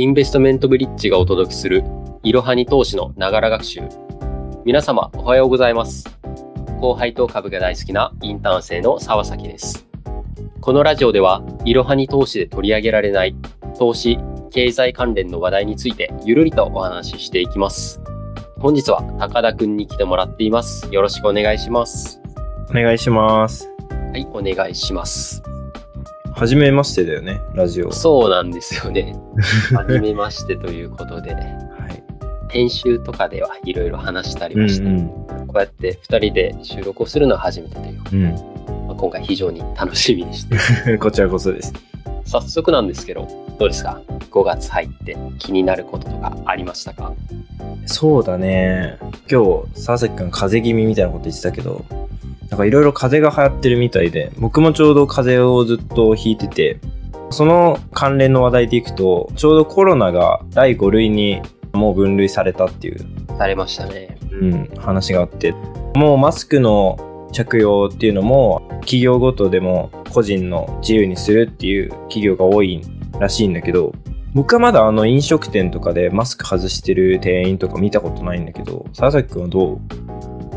インベストメントブリッジがお届けするいろはに投資のながら学習。皆様おはようございます。後輩と株が大好きなインターン生の沢崎です。このラジオでは、いろはに投資で取り上げられない投資、経済関連の話題についてゆるりとお話ししていきます。本日は高田くんに来てもらっています。よろしくお願いします。お願いします。はい、お願いします。はじめましてだよね、ラジオ。そうなんですよね。はじめましてということで、はい。編集とかではいろいろ話したりまして、うんこうやって2人で収録をするのは初めてという、うん。まあ、今回非常に楽しみにしてうん。こちらこそです。早速なんですけどどうですか？5月入って気になることとかありましたか？そうだね。今日、沢崎くん風邪気味みたいなこと言ってたけど、なんかいろいろ風邪が流行ってるみたいで、僕もちょうど風邪をずっとひいてて、その関連の話題でいくと、ちょうどコロナが第5類にもう分類されたっていう、されましたね。うん、話があって、もうマスクの着用っていうのも企業ごとでも個人の自由にするっていう企業が多いらしいんだけど、僕はまだあの飲食店とかでマスク外してる店員とか見たことないんだけど、沢崎くんはどう？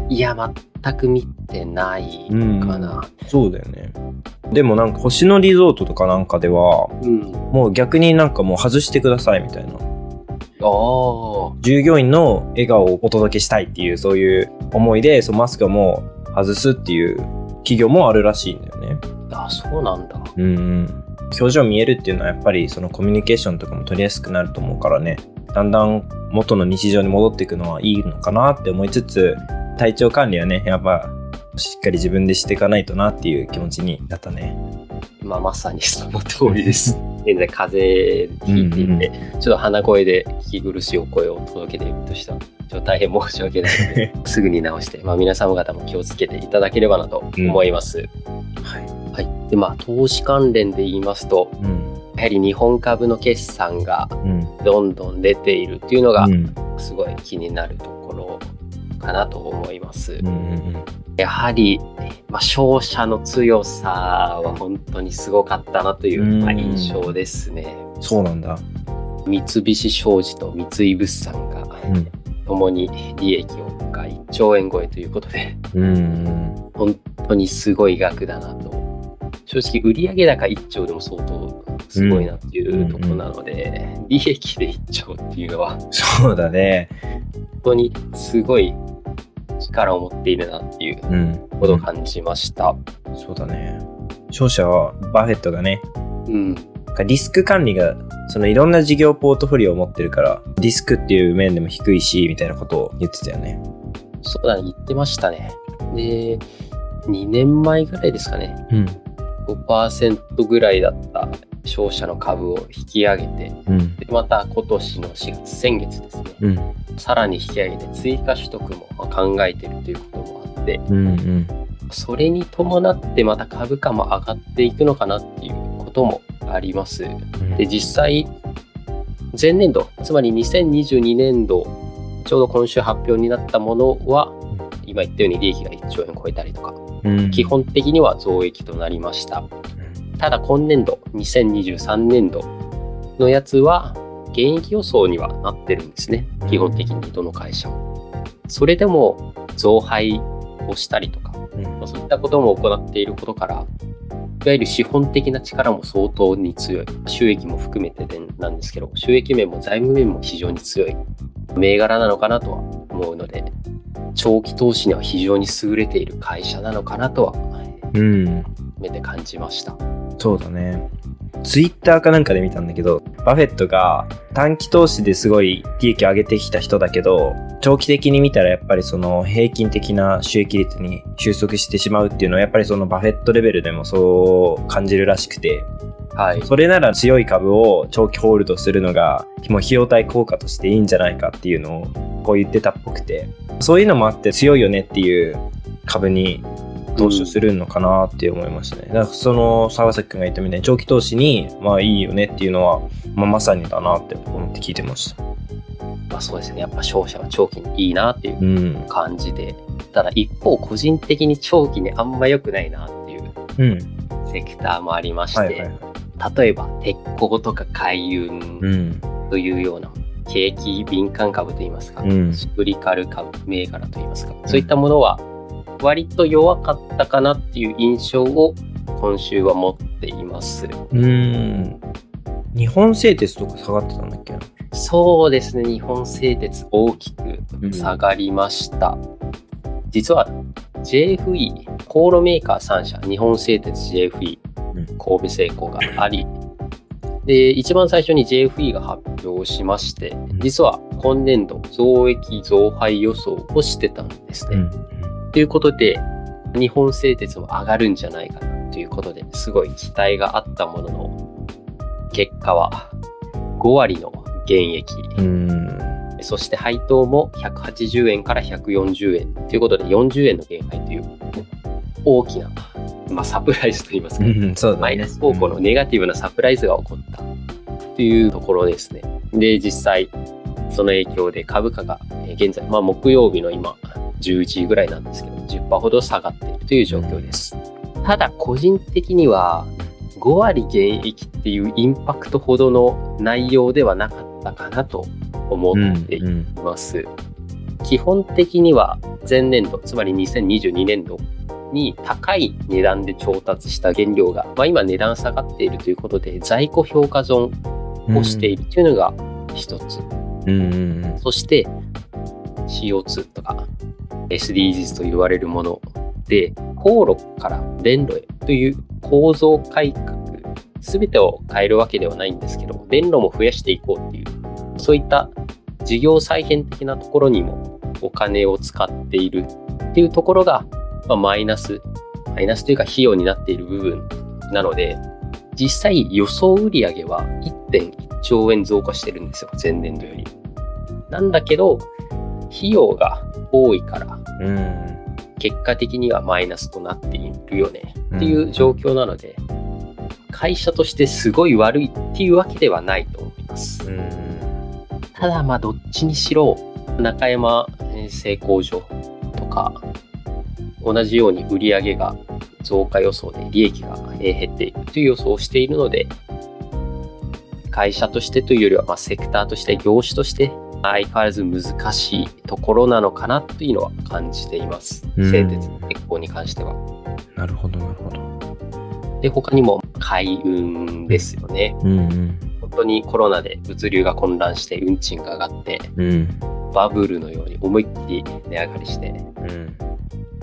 いや全く見てないかなそうだよね。でもなんか星野リゾートとかなんかでは、うん、もう逆になんかもう外してくださいみたいな。ああ従業員の笑顔をお届けしたいっていうそういう思いで、そのマスクをもう外すっていう企業もあるらしいんだよね。あそうなんだうんうん。表情見えるっていうのはやっぱりそのコミュニケーションとかも取りやすくなると思うからね。だんだん元の日常に戻っていくのはいいのかなって思いつつ、体調管理はね、やっぱしっかり自分でしていかないとなっていう気持ちになったね。まあ、まさにその通りです。現在風邪ひいていて、うんうんちょっと鼻声で聞き苦しいお声を届けているとしたら、ちょっと大変申し訳ないので、すぐに直して、まあ、皆様方も気をつけていただければなと思います。はい。はい。で、まあ、投資関連で言いますと、うん。やはり日本株の決算がうん。どんどん出ているっていうのがう、ん。すごい気になるとかなと思います。うんうんやはり、まあ、勝者の強さは本当にすごかったなという、印象ですね。うん。そうなんだ。三菱商事と三井物産がうん。共に利益をが1兆円超えということで、うんうん。本当にすごい額だなと。正直、売上高1兆でも相当すごいなっていうところなので、利益で1兆っていうのはそうだね。本当にすごい力を持っているなっていううん。ことを感じました。そうだね。勝者はバフェットがね、うん。リスク管理が、そのいろんな事業ポートフォリオを持ってるから、リスクっていう面でも低いし、みたいなことを言ってたよね。そうだね、言ってましたね。で、2年前ぐらいですかね、うん。5%ぐらいだった商社の株を引き上げて、うん。でまた今年の4月、先月ですね、うん。さらに引き上げて追加取得もまあ考えているということもあって、うん。うん。それに伴ってまた株価も上がっていくのかなっていうこともあります。で、実際、前年度、つまり2022年度、ちょうど今週発表になったものは、今言ったように利益が1兆円超えたりとか、うん、基本的には増益となりました。ただ今年度、2023年度のやつは、減益予想にはなってるんですね。基本的にどの会社も。それでも増配をしたりとか、うん。まあそういったことも行っていることから、いわゆる資本的な力も相当に強い。収益も含めてでなんですけど、収益面も財務面も非常に強い銘柄なのかなとは思うので、長期投資には非常に優れている会社なのかなとは、うん。目で感じました。そうだね。ツイッターかなんかで見たんだけど、バフェットが短期投資ですごい利益を上げてきた人だけど、長期的に見たらやっぱりその平均的な収益率に収束してしまうっていうのはやっぱりそのバフェットレベルでもそう感じるらしくて、はい。それなら強い株を長期ホールドするのが、もう費用対効果としていいんじゃないかっていうのをこう言ってたっぽくて、そういうのもあって強いよねっていう株に投資をするのかなって思いましたね。だからその沢崎くんが言ったみたいに長期投資にまあいいよねっていうのは、まあ、まさにだなって思って聞いてました。まあそうですね。やっぱ勝者は長期にいいなっていううん。感じで。ただ一方、個人的に長期にあんま良くないなっていううん。セクターもありまして、はいはいはい。例えば鉄鋼とか海運、うん。というような景気敏感株といいますか、うんスプリカル株銘柄といいますか、そういったものは割と弱かったかなっていう印象を今週は持っています。うーん。日本製鉄とか下がってたんだっけ？なそうですね、日本製鉄大きく下がりました。実は JFE、コーロメーカー3社、日本製鉄 JFE、うん神戸製鋼があり、で、一番最初に JFE が発表しまして、実は今年度増益増配予想をしてたんですね。うん。ということで、日本製鉄も上がるんじゃないかなということで、すごい期待があったものの、結果は5割の減益。うん。そして配当も180円から140円ということで40円の減配という大きな、まあ、サプライズといいますか、うん、ね。マイナス方向のネガティブなサプライズが起こったというところですね。で、実際、その影響で株価がえー現在、まあ、木曜日の今11時ぐらいなんですけど、10%ほど下がっているという状況です。ただ、個人的には5割減益っていうインパクトほどの内容ではなかったかなと思うんっていうんます。基本的には前年度、つまり2022年度に高い値段で調達した原料が、まあ、今値段下がっているということで在庫評価損をしているというのが一つ。うんうんうんそして CO2 とか SDGs と言われるもので、航路から電路へという構造改革、すべてを変えるわけではないんですけど、電路も増やしていこうっていう、そういった事業再編的なところにもお金を使っているっていうところが、まあ、マイナス、マイナスというか費用になっている部分なので、実際予想売上は1.1兆円増加してるんですよ、前年度より。なんだけど、費用が多いから、うん結果的にはマイナスとなっているよね。っていう状況なので、会社としてすごい悪いっていうわけではないと思います。うん。ただまあどっちにしろ中山えー製鋼所とか同じように売上が増加予想で利益がえー減っているという予想をしているので会社としてというよりはまあセクターとして業種として相変わらず難しいところなのかなというのは感じています。うん製鉄鉄鋼に関しては。なるほどなるほど。で他にも海運ですよね。うんうん本当にコロナで物流が混乱して運賃が上がってうんバブルのように思いっきり値上がりしてうん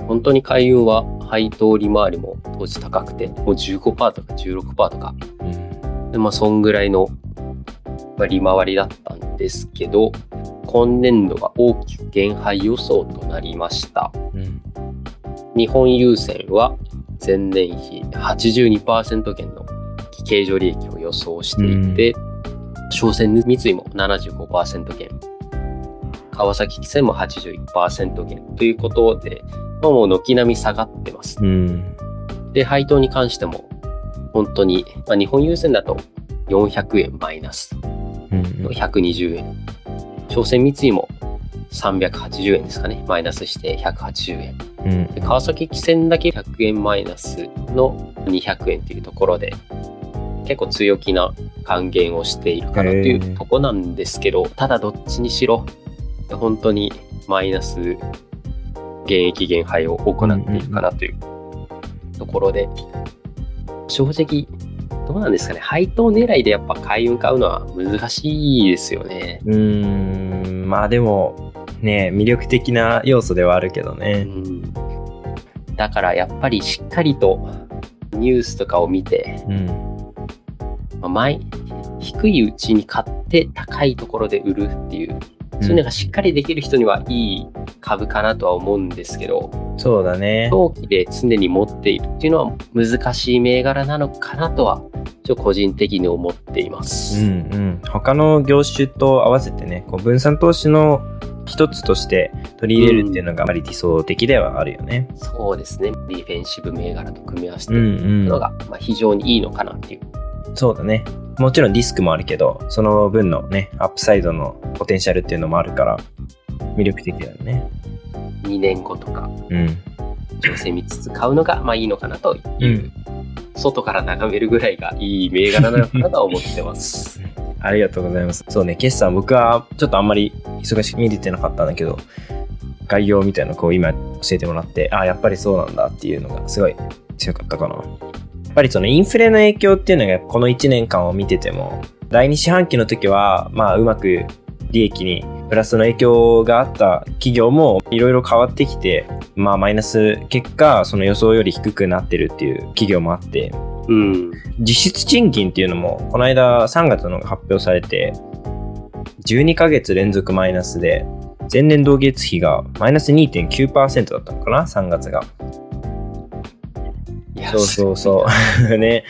本当に海運は配当利回りも当時高くてもう15%とか16%とかうんでまあそんぐらいのまあ利回りだったんですけど今年度は大きく減配予想となりました。うん日本郵船は前年比82%減の経常利益を予想していて、商船三井も75%減、川崎汽船も81%減ということで、まあもう軒並み下がってます。うん。で、配当に関しても、本当に、まあ、日本郵船だと400円マイナス。うん。の120円。商船三井も380円ですかね。マイナスして180円。うんで川崎汽船だけ100円マイナスの200円というところで、結構強気な還元をしているかなというとこなんですけど、ただどっちにしろ、本当にマイナス減益減配を行っているかなというところで、正直、どうなんですかね、配当狙いでやっぱ海運買うのは難しいですよね。うーんまあでもね魅力的な要素ではあるけどうね。ん、だからやっぱりしっかりとニュースとかを見て、うんまあ前低いうちに買って高いところで売るっていう、そういうのがしっかりできる人にはいい株かなとは思うんですけど、そうだね。長期で常に持っているっていうのは難しい銘柄なのかなとは、ちょ個人的に思っていまうす。んうん、他の業種と合わせてねこう分散投資の一つとして取り入れるっていうのがあまり理想的ではあるよね。そうですね。ディフェンシブ銘柄と組み合わせてうんいうんるのが、まあ、非常にいいのかなっていう。そうだね。もちろんリスクもあるけどその分のねアップサイドのポテンシャルっていうのもあるから魅力的だよね。2年後とか、うん調整見つつ買うのがまあいいのかなという、うん外から眺めるぐらいがいい銘柄なのかなとは思ってます。ありがとうございます。そうね、決算僕はちょっとあんまり忙しく見れてなかったんだけど、概要みたいなのをこう今教えてもらって、あ、やっぱりそうなんだっていうのがすごい強かったかな。やっぱりそのインフレの影響っていうのがこの1年間を見てても、第2四半期の時は、まあうまく利益にプラスの影響があった企業もいろいろ変わってきて、まあマイナス結果、その予想より低くなってるっていう企業もあって、うん。実質賃金っていうのも、この間3月のが発表されて、12ヶ月連続マイナスで、前年同月比がマイナス2.9%だったのかな ?3 月が。そうそうそう。ね。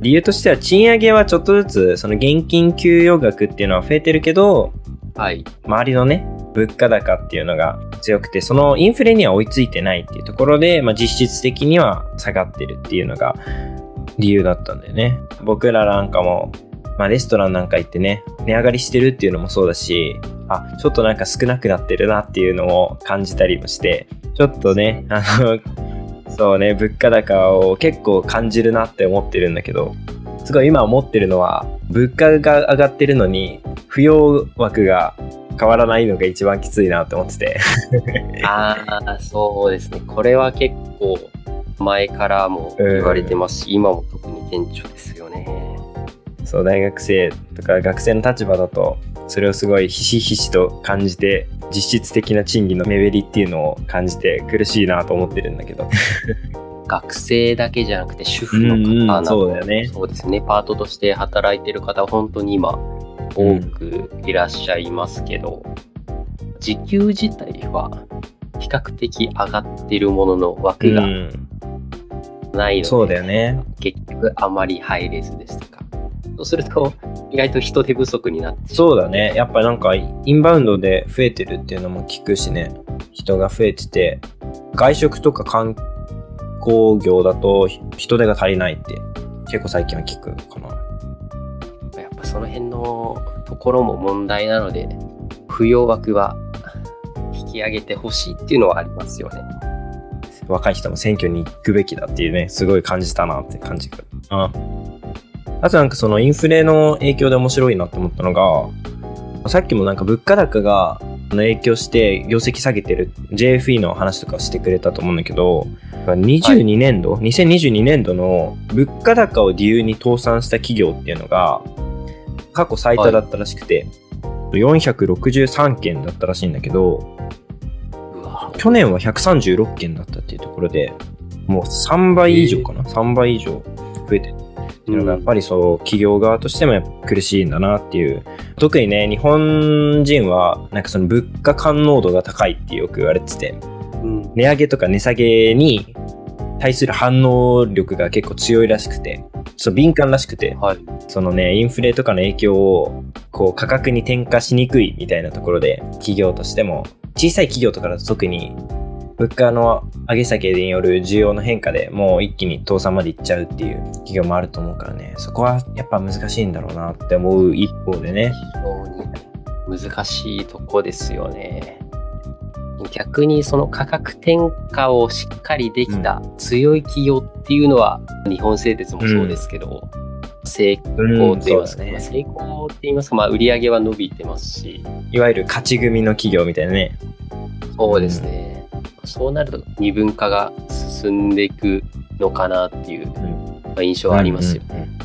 理由としては賃上げはちょっとずつ、その現金給与額っていうのは増えてるけど、はい。周りのね、物価高っていうのが強くて、そのインフレには追いついてないっていうところで、まあ、実質的には下がってるっていうのが理由だったんだよね。僕らなんかも、まあ、レストランなんか行ってね、値上がりしてるっていうのもそうだし、あ、ちょっとなんか少なくなってるなっていうのを感じたりもして、ちょっとね、あの、そうね、物価高を結構感じるなって思ってるんだけど、すごい今思ってるのは、物価が上がってるのに、扶養枠が変わらないのが一番きついなって思ってて。ああ、そうですね。これは結構前からも言われてますし、今も特に顕著ですよね。そう、大学生とか学生の立場だと、それをすごいひしひしと感じて、実質的な賃金の目減りっていうのを感じて苦しいなと思ってるんだけど。学生だけじゃなくて主婦の方など、うんうんそうだよねそうですね。パートとして働いてる方は本当に今多くいらっしゃいますけど、時給自体は比較的上がってるものの枠がうんないので、そうだよね。結局あまり入れずですとか。そうすると意外と人手不足になってそうだね。やっぱなんか、インバウンドで増えてるっていうのも聞くしね。人が増えてて、外食とか観光業だと人手が足りないって結構最近は聞くかな。やっぱその辺のところも問題なので、扶養枠は引き上げてほしいっていうのはありますよね。若い人も選挙に行くべきだっていうね、すごい感じたなって感じが。ああとなんかそのインフレの影響で面白いなって思ったのが、さっきもなんか物価高が影響して業績下げてる JFE の話とかしてくれたと思うんだけど、22年度、2022年度の物価高を理由に倒産した企業っていうのが過去最多だったらしくて、463件だったらしいんだけど、去年は136件だったっていうところで、もう3倍以上かな、3倍以上増えてるっていうのが、やっぱりそう、企業側としてもやっぱ苦しいんだなっていう。特にね、日本人は、なんかその物価感濃度が高いってよく言われてて、うん。値上げとか値下げに対する反応力が結構強いらしくて、そう敏感らしくて、はい。そのね、インフレとかの影響を、こう、価格に転嫁しにくいみたいなところで、企業としても、小さい企業とかだと特に、物価の上げ下げによる需要の変化でもう一気に倒産までいっちゃうっていう企業もあると思うからね、そこはやっぱ難しいんだろうなって思う一方でね。非常に難しいとこですよね。逆にその価格転嫁をしっかりできた強い企業っていうのは、日本製鉄もそうですけど、成功と言いますか、うんねまあ成功って言いますか、まあ、売り上げは伸びてますし、いわゆる勝ち組の企業みたいなね。そうですね。そうなると二分化が進んでいくのかなっていう、ん。まあ印象はありますよ。うんうんうん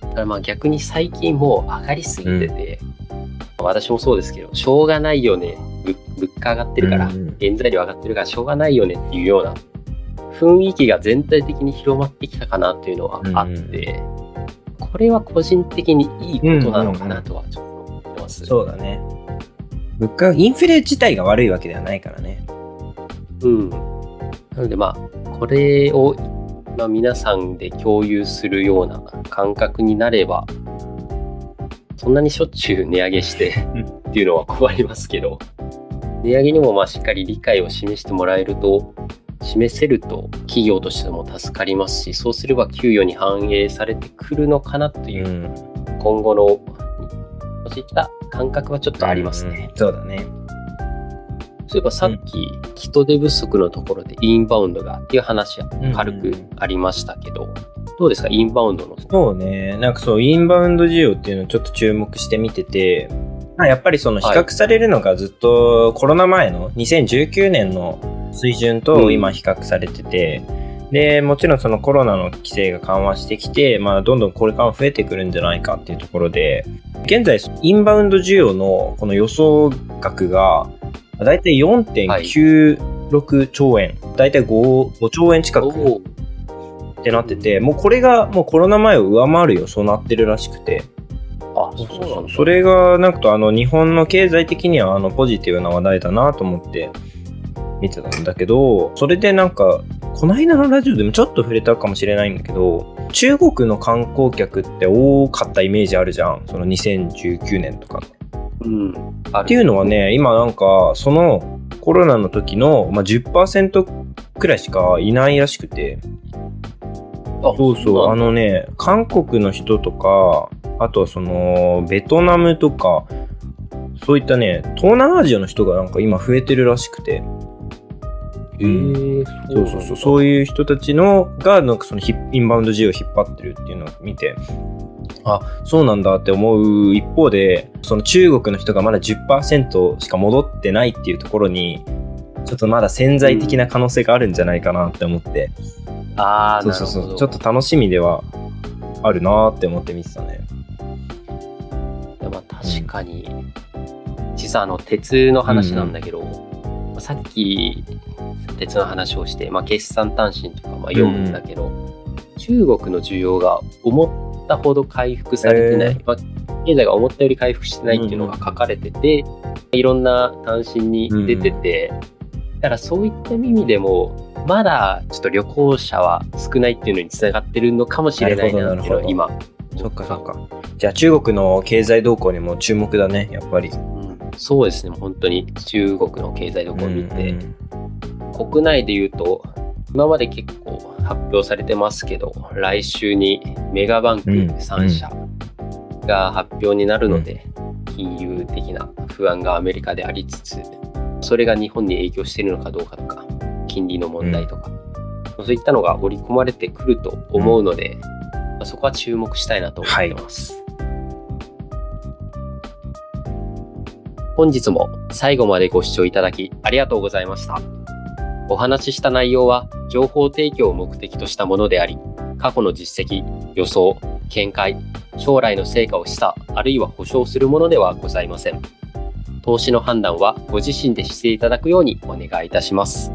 だからまあ逆に最近もう上がりすぎてて、私もそうですけど、しょうがないよね、ぶ物価上がってるから、うんうん原材料上がってるからしょうがないよねっていうような雰囲気が全体的に広まってきたかなっていうのはあって、これは個人的にいいことなのかなとはちょっと思ってます。そうだね。物価、インフレ自体が悪いわけではないからね。うん。なのでまあ、これを、まあ、皆さんで共有するような感覚になれば、そんなにしょっちゅう値上げしてっていうのは困りますけど、値上げにもまあしっかり理解を示してもらえると、示せると企業としても助かりますし、そうすれば給与に反映されてくるのかなという、ん。今後の、そういった感覚はちょっとありますね。そうだね。そういえばさっき人手不足のところでインバウンドがっていう話は軽くありましたけど、どうですか？インバウンドの。そうね。なんかそう、インバウンド需要っていうのをちょっと注目してみてて、まあ、やっぱりその比較されるのがずっとコロナ前の2019年の水準と今比較されてて、うん、で、もちろんそのコロナの規制が緩和してきて、まあどんどんこれから増えてくるんじゃないかっていうところで、現在インバウンド需要のこの予想額がだいたい4.96兆円、だいたい 5, 5兆円近くってなってて、もうこれがもうコロナ前を上回る予想になってるらしくて、あ、そうそうそう。それが、なんかあの、日本の経済的にはあの、ポジティブな話題だなと思って見てたんだけど、それでなんか、この間のラジオでもちょっと触れたかもしれないんだけど、中国の観光客って多かったイメージあるじゃん。その2019年とか。うん。っていうのはね、今なんか、そのコロナの時の、まあ、10%くらいしかいないらしくて。そうそう、あのね、韓国の人とか、あとはその、ベトナムとか、そういったね、東南アジアの人がなんか今増えてるらしくて。えー、そうそうそう、そういう人たちのが、なんかそのインバウンド需要を引っ張ってるっていうのを見て、あ、そうなんだって思う一方で、その中国の人がまだ10%しか戻ってないっていうところに、ちょっとまだ潜在的な可能性があるんじゃないかなって思って。うん、ああ、そうそうそう。ちょっと楽しみではあるなって思って見てたね。でも確かに、うん、実はあの鉄の話なんだけど、うんうん、さっき鉄の話をして、まあ、決算単身とかまあ読むんだけど、うん中国の需要が思ったほど回復されてない、まあ、経済が思ったより回復してないっていうのが書かれてて、いろんな単身に出てて、だからそういった意味でもまだちょっと旅行者は少ないっていうのにつながってるのかもしれないなっていうのは今。そっかそっか。じゃあ中国の経済動向にも注目だねやっぱり、うん、そうですね。本当に中国の経済動向を見て、うんうん、国内で言うと今まで結構発表されてますけど、来週にメガバンク3社が発表になるので、金融的な不安がアメリカでありつつ、それが日本に影響しているのかどうかとか、金利の問題とか、そういったのが織り込まれてくると思うので、そこは注目したいなと思ってます。はい本日も最後までご視聴いただきありがとうございました。お話しした内容は情報提供を目的としたものであり、過去の実績、予想、見解、将来の成果を示唆、あるいは保証するものではございません。投資の判断はご自身でしていただくようにお願いいたします。